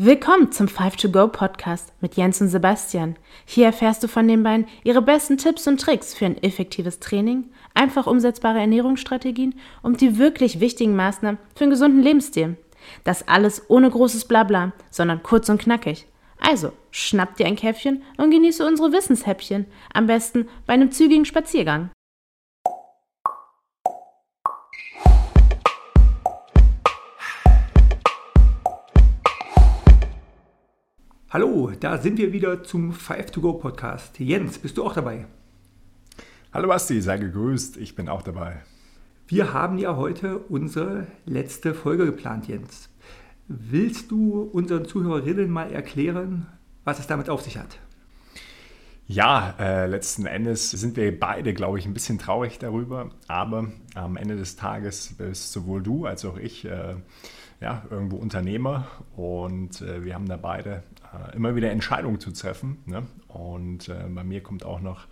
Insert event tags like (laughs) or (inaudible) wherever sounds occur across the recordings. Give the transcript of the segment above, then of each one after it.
Willkommen zum 5to Go Podcast mit Jens und Sebastian. Hier erfährst du von den beiden ihre besten Tipps und Tricks für ein effektives Training, einfach umsetzbare Ernährungsstrategien und die wirklich wichtigen Maßnahmen für einen gesunden Lebensstil. Das alles ohne großes Blabla, sondern kurz und knackig. Also, schnapp dir ein Käffchen und genieße unsere Wissenshäppchen, am besten bei einem zügigen Spaziergang. Hallo, da sind wir wieder zum 5to-Go Podcast. Jens, bist du auch dabei? Hallo Basti, sei gegrüßt, ich bin auch dabei. Wir haben ja heute unsere letzte Folge geplant, Jens. Willst du unseren Zuhörerinnen mal erklären, was es damit auf sich hat? Ja, äh, letzten Endes sind wir beide, glaube ich, ein bisschen traurig darüber, aber am Ende des Tages bist sowohl du als auch ich äh, ja, irgendwo Unternehmer und äh, wir haben da beide äh, immer wieder Entscheidungen zu treffen. Ne? Und äh, bei mir kommt auch noch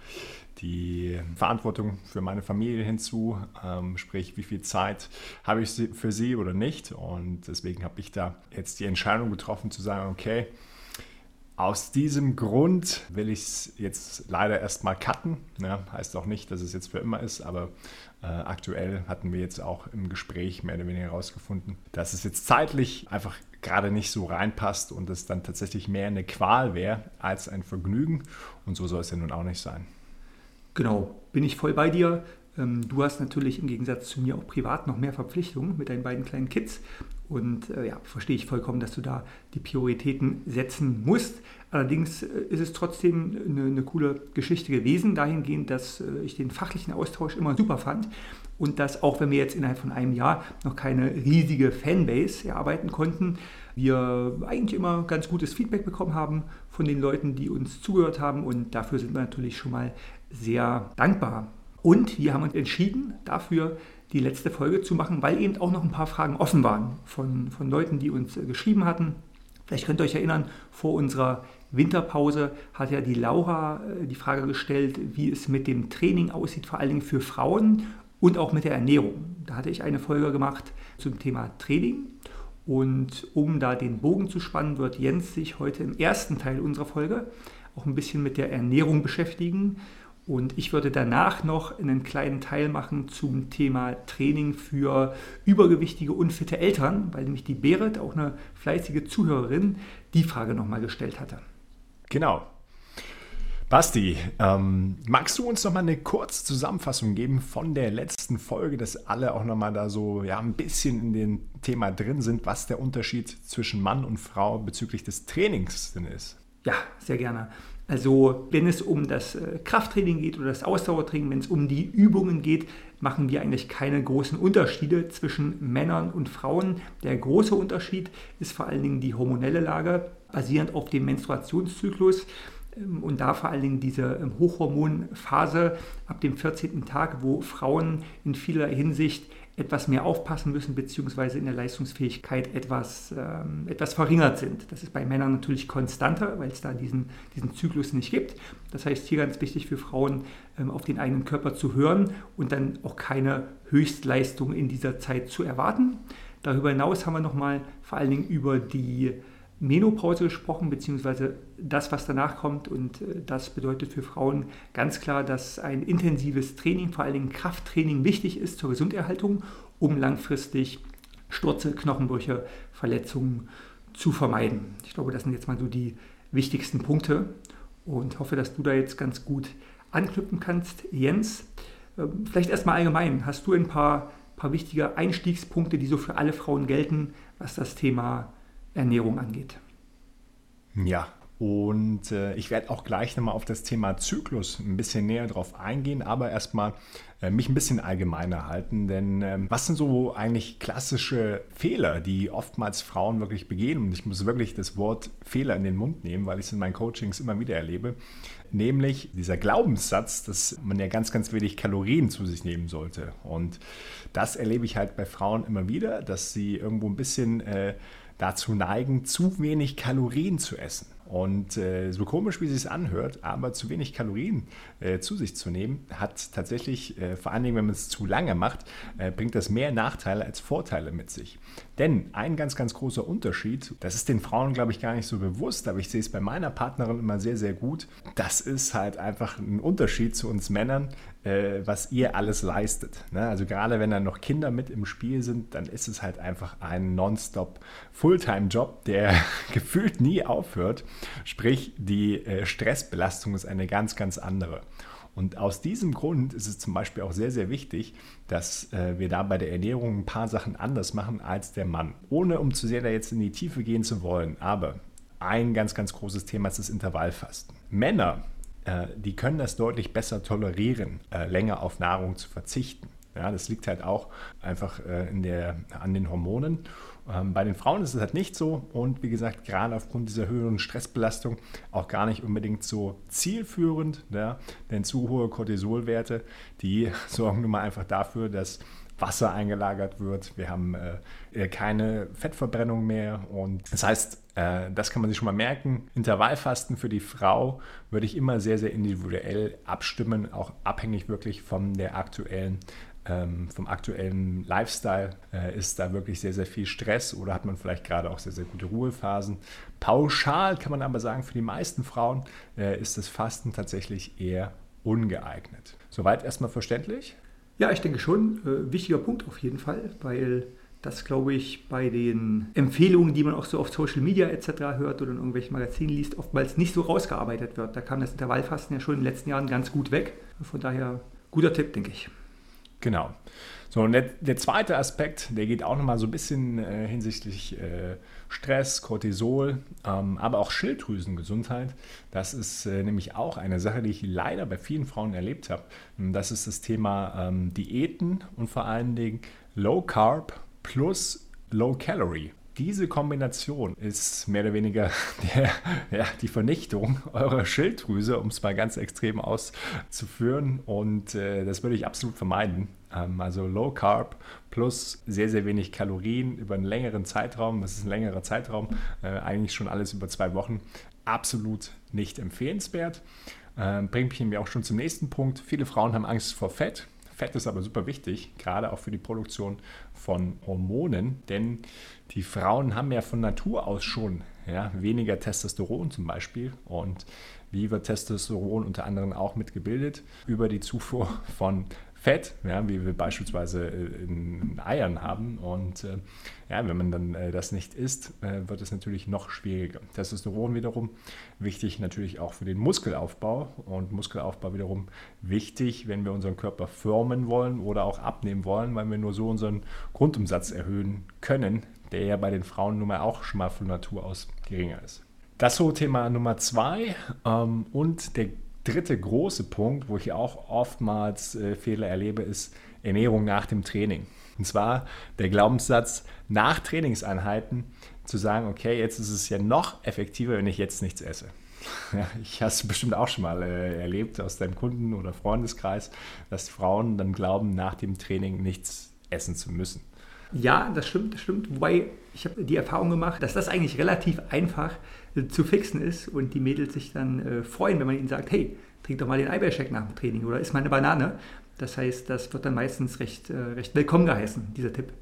die Verantwortung für meine Familie hinzu, ähm, sprich, wie viel Zeit habe ich für sie oder nicht. Und deswegen habe ich da jetzt die Entscheidung getroffen zu sagen, okay, aus diesem Grund will ich es jetzt leider erstmal cutten. Ja, heißt auch nicht, dass es jetzt für immer ist, aber äh, aktuell hatten wir jetzt auch im Gespräch mehr oder weniger herausgefunden, dass es jetzt zeitlich einfach gerade nicht so reinpasst und es dann tatsächlich mehr eine Qual wäre als ein Vergnügen. Und so soll es ja nun auch nicht sein. Genau, bin ich voll bei dir. Ähm, du hast natürlich im Gegensatz zu mir auch privat noch mehr Verpflichtungen mit deinen beiden kleinen Kids. Und äh, ja, verstehe ich vollkommen, dass du da die Prioritäten setzen musst. Allerdings äh, ist es trotzdem eine, eine, coole Geschichte gewesen, dahingehend, dass äh, ich den fachlichen Austausch immer super fand und dass auch wenn wir jetzt innerhalb von einem Jahr noch keine riesige Fanbase erarbeiten konnten, wir eigentlich immer ganz gutes Feedback bekommen haben von den Leuten, die uns zugehört haben und dafür sind wir natürlich schon mal sehr dankbar. Und wir haben uns entschieden, dafür die letzte Folge zu machen, weil eben auch noch ein paar Fragen offen waren von, von Leuten, die uns äh, geschrieben hatten. Vielleicht könnt ihr euch erinnern, vor unserer Winterpause hat ja die Laura äh, die Frage gestellt, wie es mit dem Training aussieht, vor allen Dingen für Frauen und auch mit der Ernährung. Da hatte ich eine Folge gemacht zum Thema Training. Und um da den Bogen zu spannen, wird Jens sich heute im ersten Teil unserer Folge auch ein bisschen mit der Ernährung beschäftigen und ich würde danach noch einen kleinen Teil machen zum Thema Training für übergewichtige, unfitte Eltern, weil nämlich die Berit, auch eine fleißige Zuhörerin, die Frage nochmal gestellt hatte. Genau. Basti, ähm, magst du uns nochmal eine kurze Zusammenfassung geben von der letzten Folge, dass alle auch nochmal da so ja, ein bisschen in dem Thema drin sind, was der Unterschied zwischen Mann und Frau bezüglich des Trainings denn ist? Ja, sehr gerne. Also wenn es um das äh, Krafttraining geht oder das Ausdauertraining, wenn es um die Übungen geht, machen wir eigentlich keine großen Unterschiede zwischen Männern und Frauen. Der große Unterschied ist vor allen Dingen die hormonelle Lage, basierend auf dem Menstruationszyklus ähm, und da vor allen Dingen diese ähm, Hochhormonphase ab dem 14. Tag, wo Frauen in vieler Hinsicht etwas mehr aufpassen müssen, beziehungsweise in der Leistungsfähigkeit etwas, ähm, etwas verringert sind. Das ist bei Männern natürlich konstanter, weil es da diesen, diesen Zyklus nicht gibt. Das heißt, hier ganz wichtig für Frauen, ähm, auf den eigenen Körper zu hören und dann auch keine Höchstleistung in dieser Zeit zu erwarten. Darüber hinaus haben wir nochmal vor allen Dingen über die Menopause gesprochen, beziehungsweise das, was danach kommt. Und äh, das bedeutet für Frauen ganz klar, dass ein intensives Training, vor allen Dingen Krafttraining, wichtig ist zur Gesunderhaltung, um langfristig Stürze, Knochenbrüche, Verletzungen zu vermeiden. Ich glaube, das sind jetzt mal so die wichtigsten Punkte und hoffe, dass du da jetzt ganz gut anknüpfen kannst. Jens, ähm, vielleicht erstmal allgemein, hast du ein paar, paar wichtige Einstiegspunkte, die so für alle Frauen gelten, was das Thema Ernährung angeht. Ja, und äh, ich werde auch gleich nochmal auf das Thema Zyklus ein bisschen näher drauf eingehen, aber erstmal äh, mich ein bisschen allgemeiner halten. Denn äh, was sind so eigentlich klassische Fehler, die oftmals Frauen wirklich begehen? Und ich muss wirklich das Wort Fehler in den Mund nehmen, weil ich es in meinen Coachings immer wieder erlebe. Nämlich dieser Glaubenssatz, dass man ja ganz, ganz wenig Kalorien zu sich nehmen sollte. Und das erlebe ich halt bei Frauen immer wieder, dass sie irgendwo ein bisschen äh, dazu neigen, zu wenig Kalorien zu essen. Und äh, so komisch, wie es sich anhört, aber zu wenig Kalorien äh, zu sich zu nehmen, hat tatsächlich, äh, vor allen Dingen, wenn man es zu lange macht, äh, bringt das mehr Nachteile als Vorteile mit sich. Denn ein ganz, ganz großer Unterschied, das ist den Frauen, glaube ich, gar nicht so bewusst, aber ich sehe es bei meiner Partnerin immer sehr, sehr gut. Das ist halt einfach ein Unterschied zu uns Männern, äh, was ihr alles leistet. Ne? Also gerade wenn dann noch Kinder mit im Spiel sind, dann ist es halt einfach ein nonstop Fulltime-Job, der (laughs) gefühlt nie aufhört. Sprich, die äh, Stressbelastung ist eine ganz, ganz andere. Und aus diesem Grund ist es zum Beispiel auch sehr, sehr wichtig, dass äh, wir da bei der Ernährung ein paar Sachen anders machen als der Mann. Ohne um zu sehr da jetzt in die Tiefe gehen zu wollen. Aber ein ganz, ganz großes Thema ist das Intervallfasten. Männer, äh, die können das deutlich besser tolerieren, äh, länger auf Nahrung zu verzichten. Ja, das liegt halt auch einfach äh, in der, an den Hormonen. Ähm, bei den Frauen ist es halt nicht so und wie gesagt, gerade aufgrund dieser höheren Stressbelastung auch gar nicht unbedingt so zielführend, ja, denn zu hohe Cortisolwerte, die (laughs) sorgen nun mal einfach dafür, dass Wasser eingelagert wird. Wir haben äh, keine Fettverbrennung mehr und das heißt, äh, das kann man sich schon mal merken. Intervallfasten für die Frau würde ich immer sehr, sehr individuell abstimmen, auch abhängig wirklich von der aktuellen ähm, vom aktuellen Lifestyle äh, ist da wirklich sehr, sehr viel Stress oder hat man vielleicht gerade auch sehr, sehr gute Ruhephasen. Pauschal kann man aber sagen, für die meisten Frauen äh, ist das Fasten tatsächlich eher ungeeignet. Soweit erstmal verständlich? Ja, ich denke schon. Wichtiger Punkt auf jeden Fall, weil das, glaube ich, bei den Empfehlungen, die man auch so auf Social Media etc. hört oder in irgendwelchen Magazinen liest, oftmals nicht so rausgearbeitet wird. Da kam das Intervallfasten ja schon in den letzten Jahren ganz gut weg. Von daher guter Tipp, denke ich. Genau. So, und der, der, zweite Aspekt, der geht auch nochmal so ein bisschen äh, hinsichtlich äh, Stress, Cortisol, ähm, aber auch Schilddrüsengesundheit. Das ist äh, nämlich auch eine Sache, die ich leider bei vielen Frauen erlebt habe. Das ist das Thema ähm, Diäten und vor allen Dingen Low Carb plus Low Calorie diese Kombination ist mehr oder weniger (laughs) der, ja, die Vernichtung eurer Schilddrüse, um es mal ganz extrem auszuführen. Und äh, das würde ich absolut vermeiden. Ähm, also Low Carb plus sehr, sehr wenig Kalorien über einen längeren Zeitraum. Das ist ein längerer Zeitraum, äh, eigentlich schon alles über zwei Wochen. Absolut nicht empfehlenswert. Äh, bringt mich auch schon zum nächsten Punkt. Viele Frauen haben Angst vor Fett. Fett ist aber super wichtig, gerade auch für die Produktion von Hormonen, denn die Frauen haben ja von Natur aus schon ja, weniger Testosteron zum Beispiel und wie wird Testosteron unter anderem auch mitgebildet? Über die Zufuhr von Fett, ja, wie wir beispielsweise äh, in Eiern haben. Und äh, ja, wenn man dann äh, das nicht isst, äh, wird es natürlich noch schwieriger. Testosteron wiederum wichtig natürlich auch für den Muskelaufbau und Muskelaufbau wiederum wichtig, wenn wir unseren Körper formen wollen oder auch abnehmen wollen, weil wir nur so unseren Grundumsatz erhöhen können, der ja bei den Frauen nun mal auch schon mal von Natur aus geringer ist. Das so Thema Nummer zwei. Ähm, und der dritte große Punkt, wo ich auch oftmals äh, Fehler erlebe, ist Ernährung nach dem Training. Und zwar der Glaubenssatz, nach Trainingseinheiten zu sagen, okay, jetzt ist es ja noch effektiver, wenn ich jetzt nichts esse. (laughs) Ja, ich hast du bestimmt auch schon mal äh, erlebt aus deinem Kunden- oder Freundeskreis, dass Frauen dann glauben, nach dem Training nichts essen zu müssen. Ja, das stimmt, das stimmt. Wobei ich habe die Erfahrung gemacht, dass das eigentlich relativ einfach äh, zu fixen ist und die Mädels sich dann äh, freuen, wenn man ihnen sagt, hey, trink doch mal den Eiweißshake nach dem Training oder isst mal eine Banane. Das heißt, das wird dann meistens recht, äh, recht willkommen geheißen, dieser Tipp.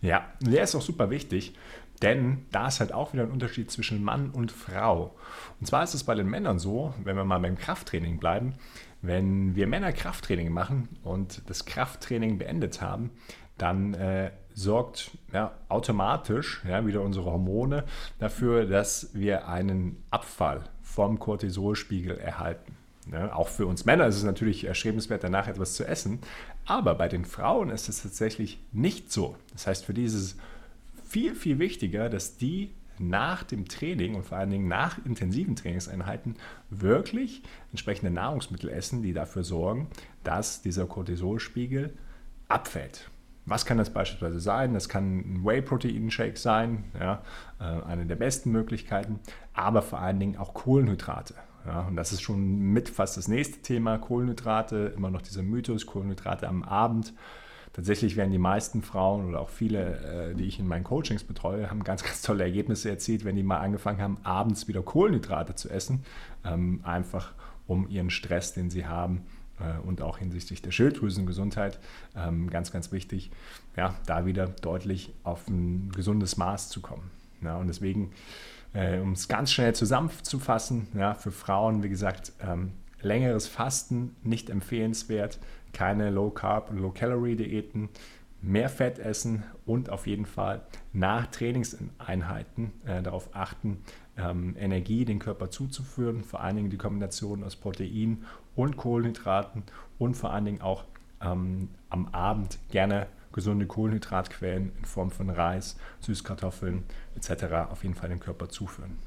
Ja, der ist auch super wichtig, denn da ist halt auch wieder ein Unterschied zwischen Mann und Frau. Und zwar ist es bei den Männern so, wenn wir mal beim Krafttraining bleiben, wenn wir Männer Krafttraining machen und das Krafttraining beendet haben, dann äh, sorgt ja, automatisch ja, wieder unsere Hormone dafür, dass wir einen Abfall vom Cortisolspiegel erhalten. Ja, auch für uns Männer ist es natürlich erstrebenswert, danach etwas zu essen, aber bei den Frauen ist es tatsächlich nicht so. Das heißt, für die ist es viel, viel wichtiger, dass die nach dem Training und vor allen Dingen nach intensiven Trainingseinheiten wirklich entsprechende Nahrungsmittel essen, die dafür sorgen, dass dieser Cortisolspiegel abfällt. Was kann das beispielsweise sein? Das kann ein Whey-Protein-Shake sein, ja, äh, eine der besten Möglichkeiten, aber vor allen Dingen auch Kohlenhydrate. Ja, und das ist schon mit fast das nächste Thema, Kohlenhydrate, immer noch dieser Mythos, Kohlenhydrate am Abend. tatsächlich werden die meisten Frauen oder auch viele, äh, die ich in meinen Coachings betreue, haben ganz, ganz tolle Ergebnisse erzielt, wenn die mal angefangen haben, abends wieder Kohlenhydrate zu essen. Ähm, einfach um ihren Stress, den sie haben, und auch hinsichtlich der Schilddrüsengesundheit, ähm, ganz, ganz wichtig, ja, da wieder deutlich auf ein gesundes Maß zu kommen. Ja, und deswegen, äh, um es ganz schnell zusammenzufassen, ja, für Frauen, wie gesagt, ähm, längeres Fasten nicht empfehlenswert, keine Low-Carb- und Low-Calorie-Diäten, mehr Fett essen und auf jeden Fall nach Trainingseinheiten äh, darauf achten, ähm, Energie den Körper zuzuführen, vor allen Dingen die Kombination aus Protein und Kohlenhydraten und vor allen Dingen auch ähm, am Abend gerne gesunde Kohlenhydratquellen in Form von Reis, Süßkartoffeln etc. auf jeden Fall dem Körper zuführen.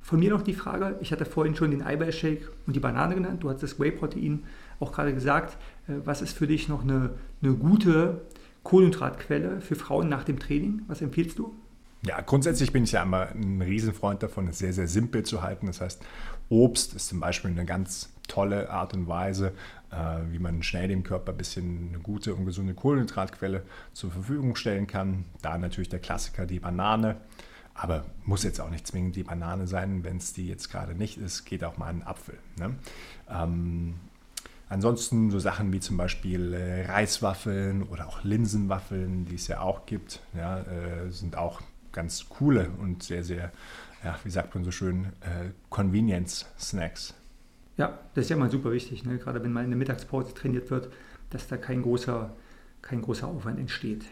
Von mir noch die Frage, ich hatte vorhin schon den Eiweißshake und die Banane genannt, du hast das Whey-Protein auch gerade gesagt. Äh, was ist für dich noch eine, eine gute Kohlenhydratquelle für Frauen nach dem Training? Was empfiehlst du? Ja, grundsätzlich bin ich ja immer ein Riesenfreund davon, es sehr, sehr simpel zu halten. Das heißt, Obst ist zum Beispiel eine ganz tolle Art und Weise, äh, wie man schnell dem Körper ein bisschen eine gute und gesunde Kohlenhydratquelle zur Verfügung stellen kann. Da natürlich der Klassiker, die Banane. Aber muss jetzt auch nicht zwingend die Banane sein, wenn es die jetzt gerade nicht ist, geht auch mal ein Apfel. Ne? Ähm, ansonsten so Sachen wie zum Beispiel äh, Reiswaffeln oder auch Linsenwaffeln, die es ja auch gibt, ja, äh, sind auch ganz coole und sehr, sehr, ja, wie sagt man so schön, äh, Convenience-Snacks. Ja, das ist ja mal super wichtig, ne? gerade wenn mal in der Mittagspause trainiert wird, dass da kein großer, kein großer Aufwand entsteht.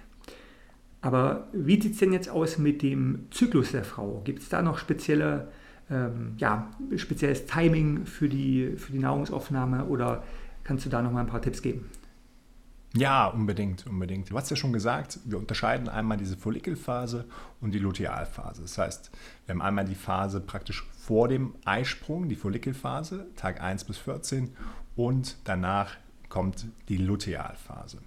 Aber wie sieht es denn jetzt aus mit dem Zyklus der Frau? Gibt es da noch spezielle, ähm, ja, spezielles Timing für die, für die Nahrungsaufnahme oder kannst du da noch mal ein paar Tipps geben? Ja, unbedingt, unbedingt. Du hast ja schon gesagt, wir unterscheiden einmal diese Follikelphase und die Lutealphase. Das heißt, wir haben einmal die Phase praktisch vor dem Eisprung, die Follikelphase, Tag 1 bis 14, und danach kommt die Lutealphase.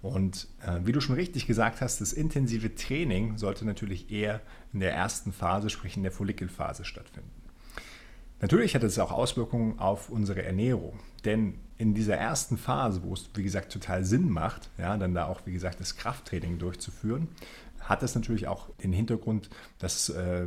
Und äh, wie du schon richtig gesagt hast, das intensive Training sollte natürlich eher in der ersten Phase, sprich in der Follikelphase stattfinden. Natürlich hat es auch Auswirkungen auf unsere Ernährung, denn in dieser ersten Phase, wo es wie gesagt total Sinn macht, ja, dann da auch wie gesagt das Krafttraining durchzuführen, hat es natürlich auch den Hintergrund, dass äh,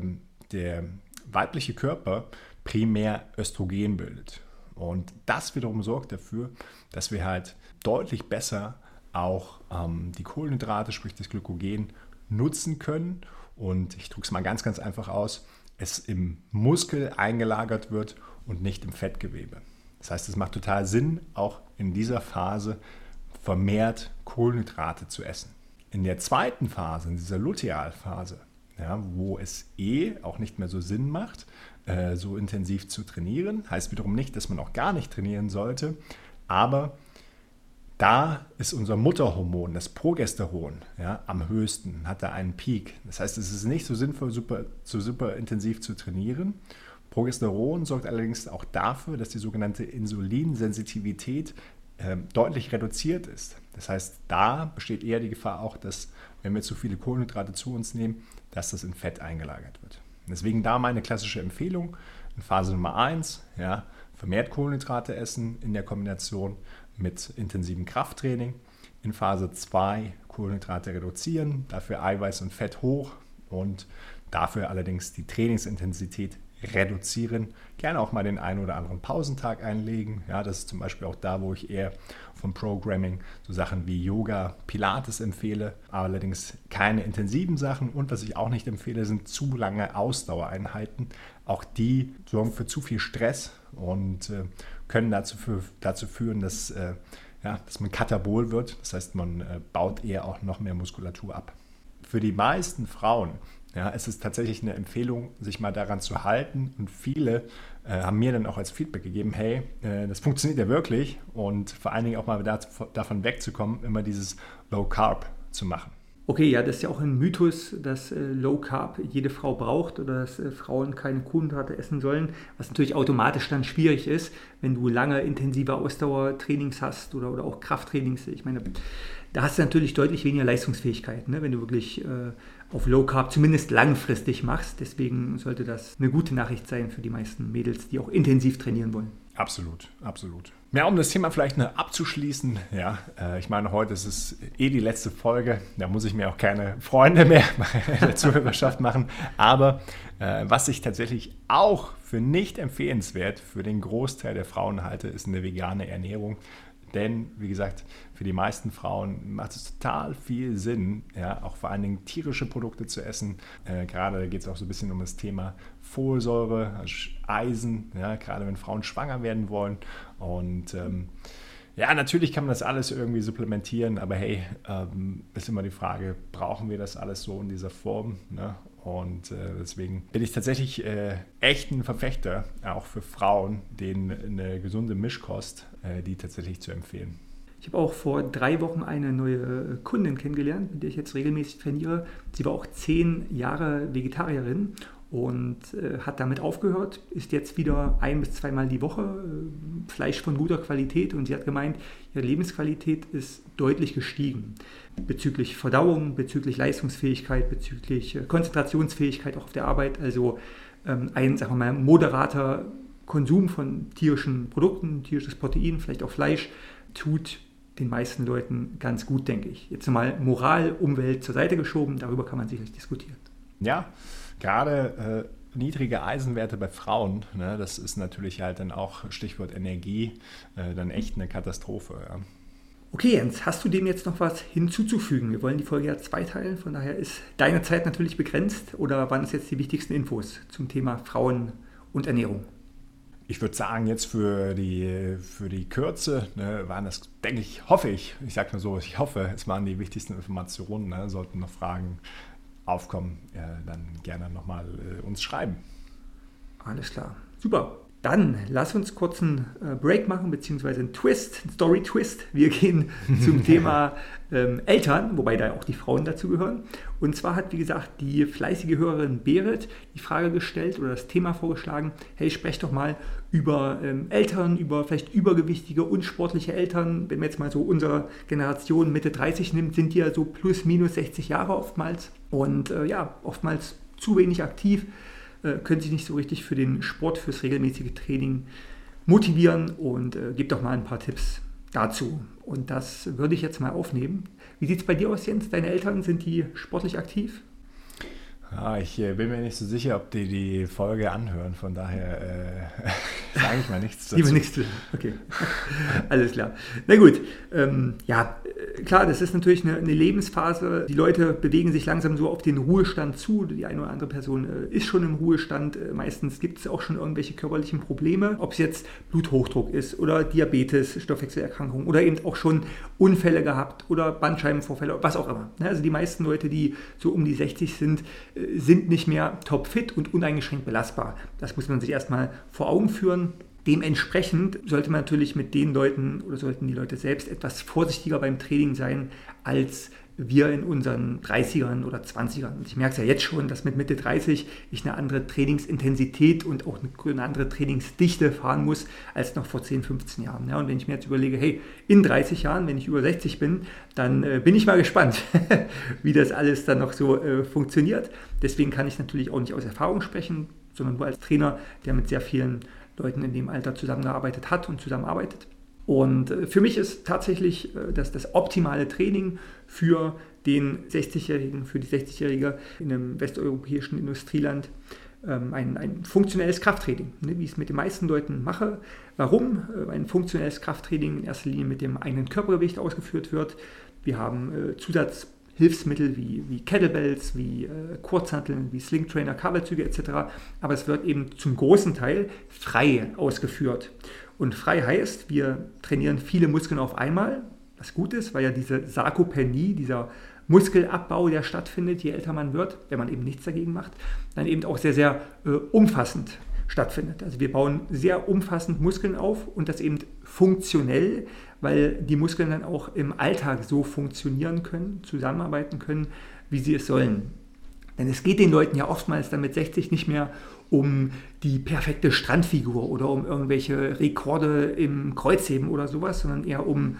der weibliche Körper primär Östrogen bildet. Und das wiederum sorgt dafür, dass wir halt deutlich besser auch ähm, die Kohlenhydrate, sprich das Glykogen, nutzen können. Und ich drücke es mal ganz, ganz einfach aus es im Muskel eingelagert wird und nicht im Fettgewebe. Das heißt, es macht total Sinn, auch in dieser Phase vermehrt Kohlenhydrate zu essen. In der zweiten Phase, in dieser Lutealphase, ja, wo es eh auch nicht mehr so Sinn macht, äh, so intensiv zu trainieren, heißt wiederum nicht, dass man auch gar nicht trainieren sollte, aber da ist unser Mutterhormon, das Progesteron, ja, am höchsten, hat da einen Peak. Das heißt, es ist nicht so sinnvoll, super, so super intensiv zu trainieren. Progesteron sorgt allerdings auch dafür, dass die sogenannte Insulinsensitivität äh, deutlich reduziert ist. Das heißt, da besteht eher die Gefahr auch, dass, wenn wir zu viele Kohlenhydrate zu uns nehmen, dass das in Fett eingelagert wird. Deswegen da meine klassische Empfehlung in Phase Nummer 1, ja, vermehrt Kohlenhydrate essen in der Kombination mit intensivem Krafttraining. In Phase 2 Kohlenhydrate reduzieren, dafür Eiweiß und Fett hoch und dafür allerdings die Trainingsintensität reduzieren. Gerne auch mal den einen oder anderen Pausentag einlegen. Ja, das ist zum Beispiel auch da, wo ich eher vom Programming so Sachen wie Yoga, Pilates empfehle, allerdings keine intensiven Sachen. Und was ich auch nicht empfehle, sind zu lange Ausdauereinheiten. Auch die sorgen für zu viel Stress und äh, können dazu, für, dazu führen, dass, äh, ja, dass man katabol wird. Das heißt, man äh, baut eher auch noch mehr Muskulatur ab. Für die meisten Frauen ja, es ist tatsächlich eine Empfehlung, sich mal daran zu halten. Und viele äh, haben mir dann auch als Feedback gegeben, hey, äh, das funktioniert ja wirklich. Und vor allen Dingen auch mal davon wegzukommen, immer dieses Low Carb zu machen. Okay, ja, das ist ja auch ein Mythos, dass äh, Low Carb jede Frau braucht oder dass äh, Frauen keine Kohlenhydrate essen sollen, was natürlich automatisch dann schwierig ist, wenn du lange intensive Ausdauertrainings hast oder, oder auch Krafttrainings. Ich meine, da hast du natürlich deutlich weniger Leistungsfähigkeit, ne, wenn du wirklich äh, auf Low Carb zumindest langfristig machst. Deswegen sollte das eine gute Nachricht sein für die meisten Mädels, die auch intensiv trainieren wollen. Absolut, absolut. Ja, um das Thema vielleicht noch abzuschließen, ja, äh, ich meine, heute ist es eh die letzte Folge, da muss ich mir auch keine Freunde mehr (laughs) in der Zuhörerschaft machen, aber äh, was ich tatsächlich auch für nicht empfehlenswert für den Großteil der Frauen halte, ist eine vegane Ernährung. Denn, wie gesagt, für die meisten Frauen macht es total viel Sinn, ja, auch vor allen Dingen tierische Produkte zu essen. Äh, gerade geht es auch so ein bisschen um das Thema Folsäure, also Eisen, ja, gerade wenn Frauen schwanger werden wollen. Und ähm, ja, natürlich kann man das alles irgendwie supplementieren, aber hey, ähm, ist immer die Frage, brauchen wir das alles so in dieser Form? Ne? Und äh, deswegen bin ich tatsächlich äh, echt ein Verfechter, auch für Frauen, denen eine gesunde Mischkost, äh, die tatsächlich zu empfehlen. Ich habe auch vor drei Wochen eine neue Kundin kennengelernt, mit der ich jetzt regelmäßig trainiere. Sie war auch zehn Jahre Vegetarierin und äh, hat damit aufgehört, ist jetzt wieder ein bis zweimal die Woche äh, Fleisch von guter Qualität und sie hat gemeint, ihre Lebensqualität ist deutlich gestiegen bezüglich Verdauung, bezüglich Leistungsfähigkeit, bezüglich äh, Konzentrationsfähigkeit auch auf der Arbeit. Also ähm, ein, sagen wir mal, moderater Konsum von tierischen Produkten, tierisches Protein, vielleicht auch Fleisch, tut den meisten Leuten ganz gut, denke ich. Jetzt mal Moral, Umwelt zur Seite geschoben, darüber kann man sicherlich diskutieren. Ja, gerade äh, niedrige Eisenwerte bei Frauen, ne, das ist natürlich halt dann auch Stichwort Energie, äh, dann echt eine Katastrophe. Ja. Okay, Jens, hast du dem jetzt noch was hinzuzufügen? Wir wollen die Folge ja zweiteilen, von daher ist deine Zeit natürlich begrenzt. Oder waren es jetzt die wichtigsten Infos zum Thema Frauen und Ernährung? Ich würde sagen, jetzt für die, für die Kürze ne, waren das, denke ich, hoffe ich, ich sage mal so, ich hoffe, es waren die wichtigsten Informationen. Ne, sollten noch Fragen aufkommen, ja, dann gerne nochmal äh, uns schreiben. Alles klar. Super. Dann lass uns kurz einen äh, Break machen, beziehungsweise einen Twist, einen Story-Twist. Wir gehen (laughs) zum Thema ähm, Eltern, wobei da auch die Frauen dazu gehören. Und zwar hat, wie gesagt, die fleißige Hörerin Berit die Frage gestellt oder das Thema vorgeschlagen, hey, sprech doch mal über ähm, Eltern, über vielleicht übergewichtige, unsportliche Eltern. Wenn man jetzt mal so unsere Generation Mitte 30 nimmt, sind die ja so plus minus 60 Jahre oftmals. Und äh, ja, oftmals zu wenig aktiv können sich nicht so richtig für den Sport, fürs regelmäßige Training motivieren und äh, gebe doch mal ein paar Tipps dazu. Und das würde ich jetzt mal aufnehmen. Wie sieht es bei dir aus, Jens? Deine Eltern, sind die sportlich aktiv? Ja, ich äh, bin mir nicht so sicher, ob die die Folge anhören. Von daher äh, (laughs) sage ich mal nichts (laughs) dazu. Lieber nichts Okay, (laughs) alles klar. Na gut, ähm, ja, äh, klar, das ist natürlich eine, eine, Lebensphase. Die Leute bewegen sich langsam so auf den Ruhestand zu. Die eine oder andere Person äh, ist schon im Ruhestand. Äh, meistens gibt es auch schon irgendwelche körperlichen Probleme, ob es jetzt Bluthochdruck ist oder Diabetes, Stoffwechselerkrankung oder eben auch schon Unfälle gehabt oder Bandscheibenvorfälle, was auch immer. Also die meisten Leute, die so um die 60 sind, sind nicht mehr topfit und uneingeschränkt belastbar. Das muss man sich erstmal vor Augen führen. Dementsprechend sollte man natürlich mit den Leuten oder sollten die Leute selbst etwas vorsichtiger beim Training sein als wir in unseren 30ern oder 20ern. Und ich merke es ja jetzt schon, dass mit Mitte 30 ich eine andere Trainingsintensität und auch eine andere Trainingsdichte fahren muss als noch vor 10, 15 Jahren. Ja, und wenn ich mir jetzt überlege, hey, in 30 Jahren, wenn ich über 60 bin, dann äh, bin ich mal gespannt, (laughs) wie das alles dann noch so äh, funktioniert. Deswegen kann ich natürlich auch nicht aus Erfahrung sprechen, sondern nur als Trainer, der mit sehr vielen Leuten in dem Alter zusammengearbeitet hat und zusammenarbeitet. Und äh, für mich ist tatsächlich äh, das, das optimale Training für den 60-Jährigen, für die 60-Jährige in einem westeuropäischen Industrieland ähm, ein, ein funktionelles Krafttraining, ne, wie ich es mit den meisten Leuten mache. Warum? Äh, ein funktionelles Krafttraining in erster Linie mit dem eigenen Körpergewicht ausgeführt wird. Wir haben Zusatzhilfsmittel wie, wie Kettlebells, wie äh, Kurzhanteln, wie Slingtrainer, Kabelzüge etc. Aber es wird eben zum großen Teil frei ausgeführt. Und frei heißt, wir trainieren viele Muskeln auf einmal, was gut ist, weil ja diese Sarkopenie, dieser Muskelabbau, der stattfindet, je älter man wird, wenn man eben nichts dagegen macht, dann eben auch sehr, sehr äh, umfassend stattfindet. Also wir bauen sehr umfassend Muskeln auf und das eben funktionell, weil die Muskeln dann auch im Alltag so funktionieren können, zusammenarbeiten können, wie sie es sollen. Denn es geht den Leuten ja oftmals dann mit 60 nicht mehr um die perfekte Strandfigur oder um irgendwelche Rekorde im Kreuzheben oder sowas, sondern eher um,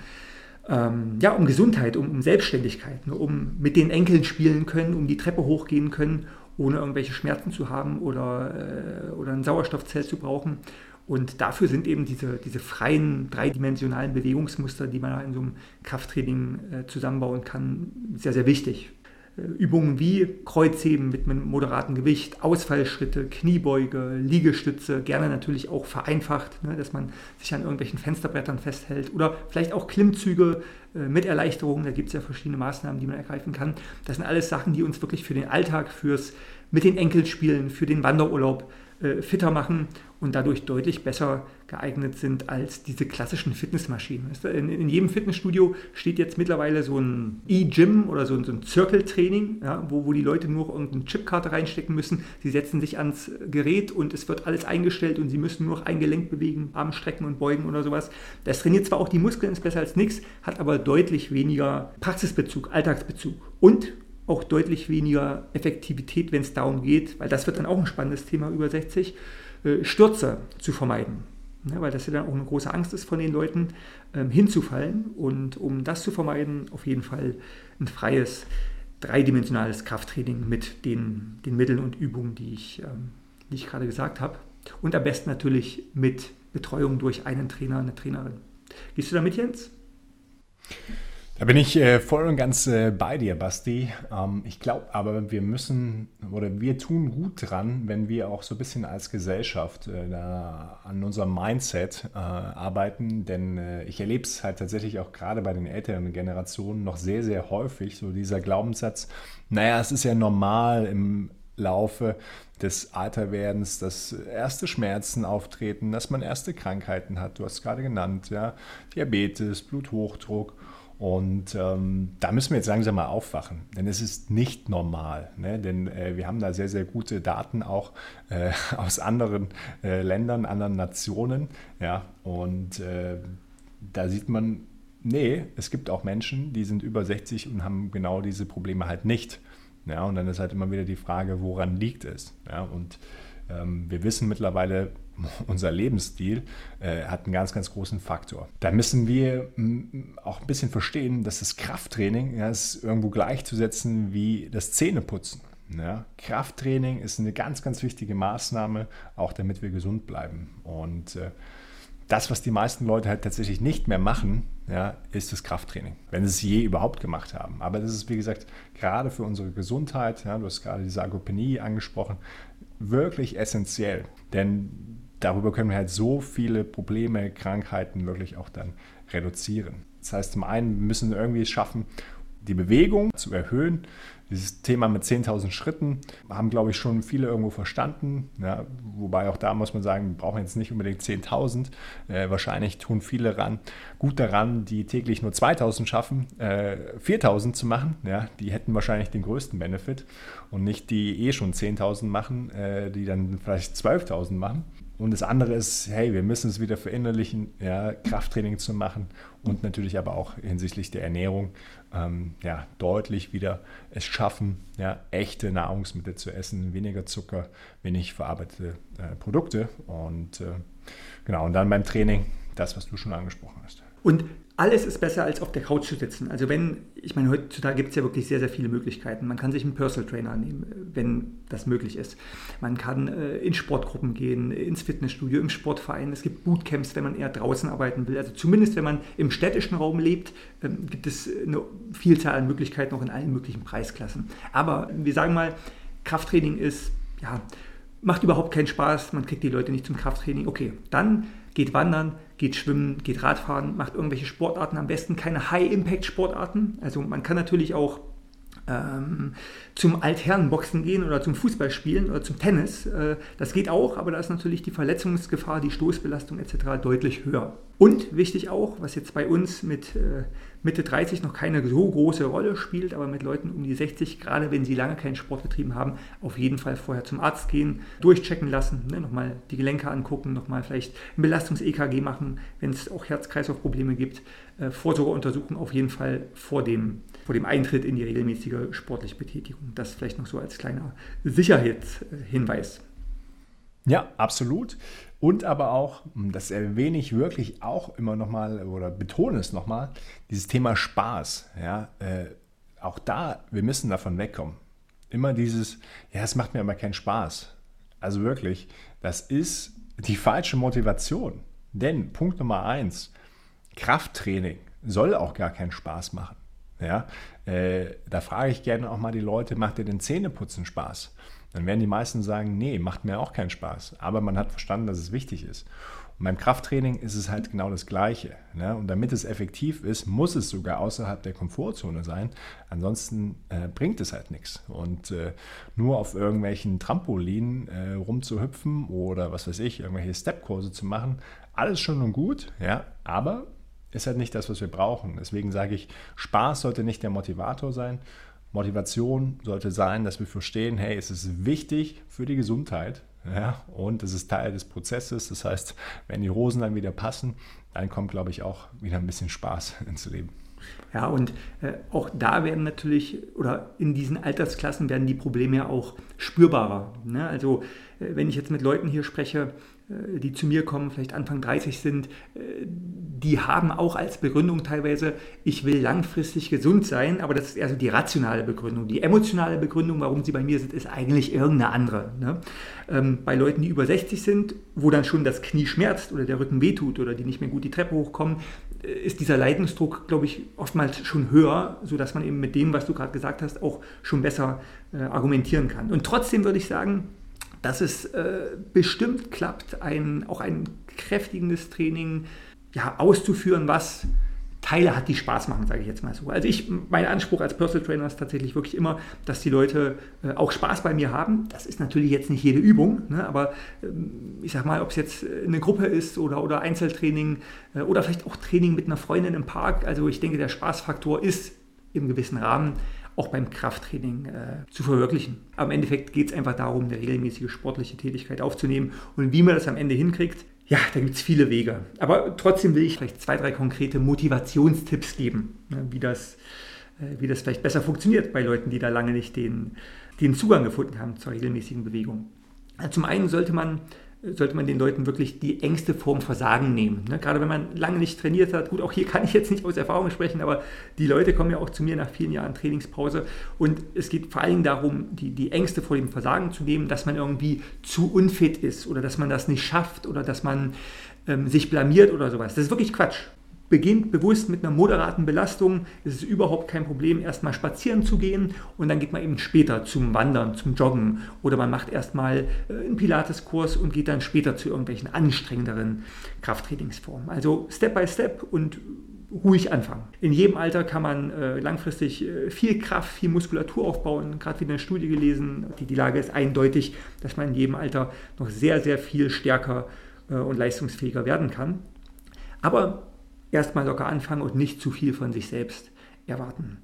ähm, ja, um Gesundheit, um, um Selbstständigkeit, ne, um mit den Enkeln spielen können, um die Treppe hochgehen können, ohne irgendwelche Schmerzen zu haben oder, äh, oder ein Sauerstoffzelt zu brauchen. Und dafür sind eben diese, diese freien, dreidimensionalen Bewegungsmuster, die man in so einem Krafttraining äh, zusammenbauen kann, sehr, sehr wichtig. Äh, Übungen wie Kreuzheben mit einem moderaten Gewicht, Ausfallschritte, Kniebeuge, Liegestütze, gerne natürlich auch vereinfacht, ne, dass man sich an irgendwelchen Fensterbrettern festhält oder vielleicht auch Klimmzüge äh, mit Erleichterung. Da gibt es ja verschiedene Maßnahmen, die man ergreifen kann. Das sind alles Sachen, die uns wirklich für den Alltag, fürs mit den Enkelspielen, für den Wanderurlaub äh, fitter machen und dadurch deutlich besser geeignet sind als diese klassischen Fitnessmaschinen. In, in jedem Fitnessstudio steht jetzt mittlerweile so ein E-Gym oder so ein, so ein Zirkeltraining, ja, wo, wo die Leute nur irgendeine Chipkarte reinstecken müssen. Sie setzen sich ans Gerät und es wird alles eingestellt und sie müssen nur noch ein Gelenk bewegen, Arm strecken und beugen oder sowas. Das trainiert zwar auch die Muskeln, ist besser als nichts, hat aber deutlich weniger Praxisbezug, Alltagsbezug und auch deutlich weniger Effektivität, wenn es darum geht, weil das wird dann auch ein spannendes Thema über 60, äh, Stürze zu vermeiden. Ja, weil das ja dann auch eine große Angst ist von den Leuten, ähm, hinzufallen. Und um das zu vermeiden, auf jeden Fall ein freies, dreidimensionales Krafttraining mit den, den Mitteln und Übungen, die ich, ähm, die ich gerade gesagt habe. Und am besten natürlich mit Betreuung durch einen Trainer, eine Trainerin. Gehst du damit, Jens? Da bin ich äh, voll und ganz äh, bei dir, Basti. Ähm, ich glaube aber, wir müssen oder wir tun gut dran, wenn wir auch so ein bisschen als Gesellschaft äh, da an unserem Mindset äh, arbeiten. Denn äh, ich erlebe es halt tatsächlich auch gerade bei den älteren Generationen noch sehr, sehr häufig, so dieser Glaubenssatz, naja, es ist ja normal im Laufe des Alterwerdens, dass erste Schmerzen auftreten, dass man erste Krankheiten hat. Du hast es gerade genannt, ja, Diabetes, Bluthochdruck. Und ähm, da müssen wir jetzt langsam mal aufwachen, denn es ist nicht normal. Ne? Denn äh, wir haben da sehr, sehr gute Daten auch äh, (laughs) aus anderen äh, Ländern, anderen Nationen. Ja? Und äh, da sieht man, nee, es gibt auch Menschen, die sind über 60 und haben genau diese Probleme halt nicht. Ja? Und dann ist halt immer wieder die Frage, woran liegt es? Ja? Und ähm, wir wissen mittlerweile, (laughs) unser Lebensstil äh, hat einen ganz, ganz großen Faktor. Da müssen wir m, auch ein bisschen verstehen, dass das Krafttraining ja, ist irgendwo gleichzusetzen wie das Zähneputzen. Ja, Krafttraining ist eine ganz, ganz wichtige Maßnahme, auch damit wir gesund bleiben. Und äh, das, was die meisten Leute halt tatsächlich nicht mehr machen, ja, ist das Krafttraining, wenn sie es je überhaupt gemacht haben. Aber das ist, wie gesagt, gerade für unsere Gesundheit, ja, du hast gerade die Sarkopenie angesprochen, wirklich essentiell. Denn darüber können wir halt so viele Probleme, Krankheiten wirklich auch dann reduzieren. Das heißt, zum einen müssen wir irgendwie es schaffen, die Bewegung zu erhöhen. Dieses Thema mit 10.000 Schritten haben, glaube ich, schon viele irgendwo verstanden. Ja, wobei auch da muss man sagen, wir brauchen jetzt nicht unbedingt 10.000. Äh, wahrscheinlich tun viele ran, gut daran, die täglich nur 2.000 schaffen, äh, 4.000 zu machen. Ja, die hätten wahrscheinlich den größten Benefit und nicht die eh schon 10.000 machen, äh, die dann vielleicht 12.000 machen. Und das andere ist, hey, wir müssen es wieder verinnerlichen, ja, Krafttraining zu machen und natürlich aber auch hinsichtlich der Ernährung ähm, ja, deutlich wieder es schaffen, ja, echte Nahrungsmittel zu essen, weniger Zucker, wenig verarbeitete äh, Produkte und äh, genau, und dann beim Training das, was du schon angesprochen hast. Und alles ist besser als auf der Couch zu sitzen. Also wenn, ich meine, heutzutage gibt es ja wirklich sehr, sehr viele Möglichkeiten. Man kann sich einen Personal Trainer nehmen, wenn das möglich ist. Man kann äh, in Sportgruppen gehen, ins Fitnessstudio, im Sportverein. Es gibt Bootcamps, wenn man eher draußen arbeiten will. Also zumindest, wenn man im städtischen Raum lebt, ähm, gibt es eine Vielzahl an Möglichkeiten auch in allen möglichen Preisklassen. Aber wir sagen mal, Krafttraining ist, ja, macht überhaupt keinen Spaß. Man kriegt die Leute nicht zum Krafttraining. Okay, dann geht wandern, geht schwimmen, geht Radfahren, macht irgendwelche Sportarten, am besten keine High-Impact-Sportarten. Also man kann natürlich auch ähm, zum Altherrenboxen gehen oder zum Fußballspielen oder zum Tennis. Äh, das geht auch, aber da ist natürlich die Verletzungsgefahr, die Stoßbelastung etc. deutlich höher. Und wichtig auch, was jetzt bei uns mit äh, Mitte 30 noch keine so große Rolle spielt, aber mit Leuten um die 60, gerade wenn sie lange keinen Sport betrieben haben, auf jeden Fall vorher zum Arzt gehen, durchchecken lassen, ne, nochmal die Gelenke angucken, nochmal vielleicht ein Belastungs-EKG machen, wenn es auch Herz-Kreislauf-Probleme gibt. Äh, Vorsorgeuntersuchung auf jeden Fall vor dem, vor dem Eintritt in die regelmäßige sportliche Betätigung. Das vielleicht noch so als kleiner Sicherheitshinweis. Ja, absolut. Und aber auch, das erwähne ich wirklich auch immer nochmal oder betone es nochmal, dieses Thema Spaß. Ja, äh, auch da, wir müssen davon wegkommen. Immer dieses, ja, es macht mir aber keinen Spaß. Also wirklich, das ist die falsche Motivation. Denn Punkt Nummer eins, Krafttraining soll auch gar keinen Spaß machen. Ja, äh, da frage ich gerne auch mal die Leute, macht dir denn Zähneputzen Spaß? Dann werden die meisten sagen, nee, macht mir auch keinen Spaß. Aber man hat verstanden, dass es wichtig ist. Und beim Krafttraining ist es halt genau das Gleiche. Ne? Und damit es effektiv ist, muss es sogar außerhalb der Komfortzone sein. Ansonsten äh, bringt es halt nichts. Und äh, nur auf irgendwelchen Trampolinen äh, rumzuhüpfen oder was weiß ich, irgendwelche Stepkurse zu machen, alles schon und gut, ja, aber ist halt nicht das, was wir brauchen. Deswegen sage ich, Spaß sollte nicht der Motivator sein. Motivation sollte sein, dass wir verstehen, hey, es ist wichtig für die Gesundheit, ja, und es ist Teil des Prozesses. Das heißt, wenn die Hosen dann wieder passen, dann kommt, glaube ich, auch wieder ein bisschen Spaß (laughs) ins Leben. Ja, und äh, auch da werden natürlich, oder in diesen Altersklassen werden die Probleme ja auch spürbarer. Ne? Also, äh, wenn ich jetzt mit Leuten hier spreche, die zu mir kommen, vielleicht Anfang 30 sind, äh, die haben auch als Begründung teilweise, ich will langfristig gesund sein, aber das ist eher die rationale Begründung. Die emotionale Begründung, warum sie bei mir sind, ist eigentlich irgendeine andere. Ne? Ähm, bei Leuten, die über 60 sind, wo dann schon das Knie schmerzt oder der Rücken wehtut oder die nicht mehr gut die Treppe hochkommen, äh, ist dieser Leidensdruck, glaube ich, oftmals schon höher, sodass man eben mit dem, was du gerade gesagt hast, auch schon besser äh, argumentieren kann. Und trotzdem würde ich sagen, dass es äh, bestimmt klappt, ein, auch ein kräftigendes Training ja, auszuführen, was Teile hat, die Spaß machen, sage ich jetzt mal so. Also ich, mein Anspruch als Personal Trainer ist tatsächlich wirklich immer, dass die Leute äh, auch Spaß bei mir haben. Das ist natürlich jetzt nicht jede Übung, ne, aber ähm, ich sag mal, ob es jetzt eine Gruppe ist oder, oder Einzeltraining äh, oder vielleicht auch Training mit einer Freundin im Park. Also ich denke, der Spaßfaktor ist im gewissen Rahmen auch beim Krafttraining äh, zu verwirklichen. Im Endeffekt geht es einfach darum, eine regelmäßige sportliche Tätigkeit aufzunehmen. Und wie man das am Ende hinkriegt, ja, da gibt es viele Wege. Aber trotzdem will ich vielleicht zwei, drei konkrete Motivationstipps geben, ne, wie, das, äh, wie das vielleicht besser funktioniert bei Leuten, die da lange nicht den, den Zugang gefunden haben zur regelmäßigen Bewegung. Zum einen sollte man sollte man den Leuten wirklich die Ängste vorm Versagen nehmen. Ne? Gerade wenn man lange nicht trainiert hat, gut, auch hier (laughs) kann ich jetzt nicht aus Erfahrung sprechen, aber die Leute kommen ja auch zu mir nach vielen Jahren Trainingspause und es geht vor allem darum, die, die Ängste vor dem Versagen zu nehmen, dass man irgendwie zu unfit ist oder dass man das nicht schafft oder dass man ähm, sich blamiert oder sowas. Das ist wirklich Quatsch beginnt bewusst mit einer moderaten Belastung. Es ist überhaupt kein Problem, erstmal spazieren zu gehen und dann geht man eben später zum Wandern, zum Joggen oder man macht erstmal äh, einen Pilateskurs und geht dann später zu irgendwelchen anstrengenderen Krafttrainingsformen. Also Step by Step und ruhig anfangen. In jedem Alter kann man äh, langfristig äh, viel Kraft, viel Muskulatur aufbauen. Gerade wieder eine Studie gelesen, die, die Lage ist eindeutig, dass man in jedem Alter noch sehr, sehr viel stärker und leistungsfähiger werden kann. Aber erstmal locker anfangen und nicht zu viel von sich selbst erwarten.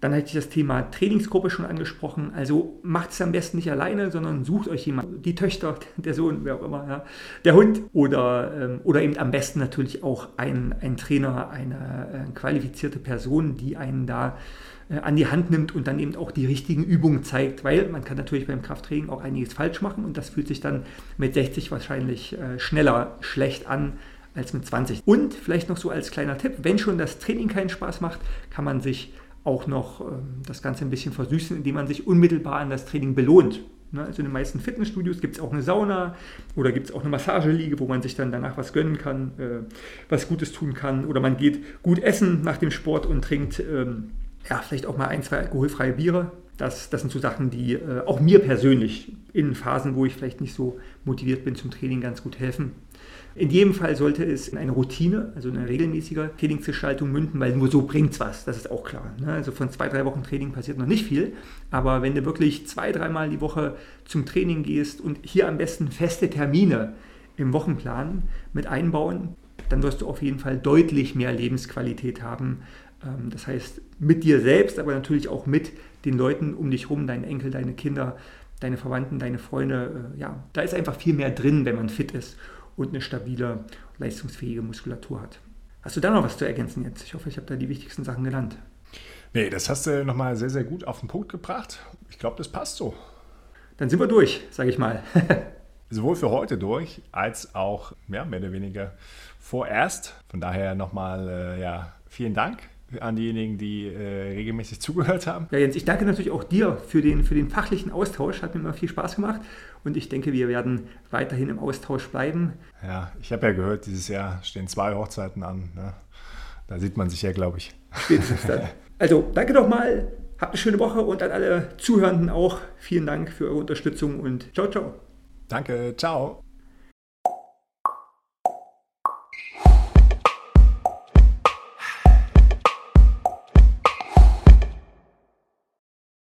Dann hatte ich das Thema Trainingsgruppe schon angesprochen. Also macht es am besten nicht alleine, sondern sucht euch jemanden, die Töchter, der Sohn, wer auch immer, ja, der Hund oder, ähm, oder eben am besten natürlich auch ein, ein Trainer, eine äh, qualifizierte Person, die einen da äh, an die Hand nimmt und dann eben auch die richtigen Übungen zeigt, weil man kann natürlich beim Krafttraining auch einiges falsch machen und das fühlt sich dann mit 60 wahrscheinlich äh, schneller schlecht an, als mit 20. Und vielleicht noch so als kleiner Tipp, wenn schon das Training keinen Spaß macht, kann man sich auch noch ähm, das Ganze ein bisschen versüßen, indem man sich unmittelbar an das Training belohnt. Ne, also in den meisten Fitnessstudios gibt es auch eine Sauna oder gibt es auch eine Massageliege, wo man sich dann danach was gönnen kann, äh, was Gutes tun kann. Oder man geht gut essen nach dem Sport und trinkt ähm, ja, vielleicht auch mal ein, zwei alkoholfreie Biere. Das, das sind so Sachen, die äh, auch mir persönlich in Phasen, wo ich vielleicht nicht so motiviert bin zum Training, ganz gut helfen. In jedem Fall sollte es in eine Routine, also eine regelmäßige Trainingsgestaltung münden, weil nur so bringt es was, das ist auch klar. Ne? Also von zwei, drei Wochen Training passiert noch nicht viel, aber wenn du wirklich zwei, dreimal die Woche zum Training gehst und hier am besten feste Termine im Wochenplan mit einbauen, dann wirst du auf jeden Fall deutlich mehr Lebensqualität haben. Ähm, das heißt, mit dir selbst, aber natürlich auch mit den Leuten um dich herum, deinen Enkel, deine Kinder, deine Verwandten, deine Freunde. Äh, ja, da ist einfach viel mehr drin, wenn man fit ist und eine stabile, leistungsfähige Muskulatur hat. Hast du da noch was zu ergänzen jetzt? Ich hoffe, ich habe da die wichtigsten Sachen genannt. Nee, das hast du nochmal sehr, sehr gut auf den Punkt gebracht. Ich glaube, das passt so. Dann sind wir durch, sage ich mal. (laughs) Sowohl für heute durch, als auch ja, mehr oder weniger vorerst. Von daher nochmal äh, ja, vielen Dank an diejenigen, die äh, regelmäßig zugehört haben. Ja, Jens, ich danke natürlich auch dir für den, für den fachlichen Austausch. Hat mir immer viel Spaß gemacht und ich denke, wir werden weiterhin im Austausch bleiben. Ja, ich habe ja gehört, dieses Jahr stehen zwei Hochzeiten an. Ne? Da sieht man sich ja, glaube ich. Spätestens dann. (laughs) Also, danke doch mal. Habt eine schöne Woche und an alle Zuhörenden auch vielen Dank für eure Unterstützung und ciao, ciao. Danke, ciao.